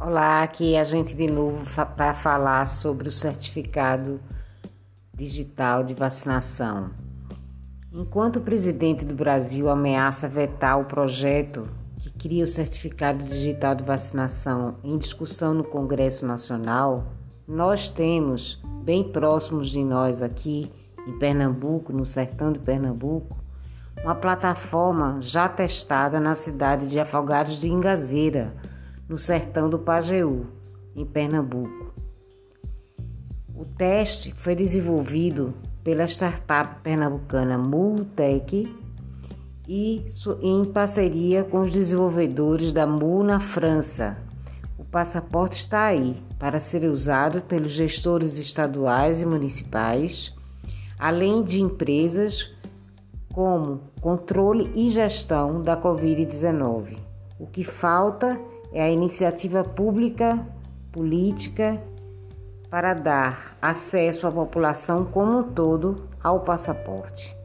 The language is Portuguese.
Olá, aqui é a gente de novo para falar sobre o certificado digital de vacinação. Enquanto o presidente do Brasil ameaça vetar o projeto que cria o certificado digital de vacinação em discussão no Congresso Nacional, nós temos, bem próximos de nós aqui em Pernambuco, no sertão de Pernambuco, uma plataforma já testada na cidade de Afogados de Ingazeira no sertão do Pajeú, em Pernambuco. O teste foi desenvolvido pela startup pernambucana Multec e em parceria com os desenvolvedores da MU na França. O passaporte está aí para ser usado pelos gestores estaduais e municipais, além de empresas como controle e gestão da Covid-19. O que falta é a iniciativa pública, política, para dar acesso à população como um todo ao passaporte.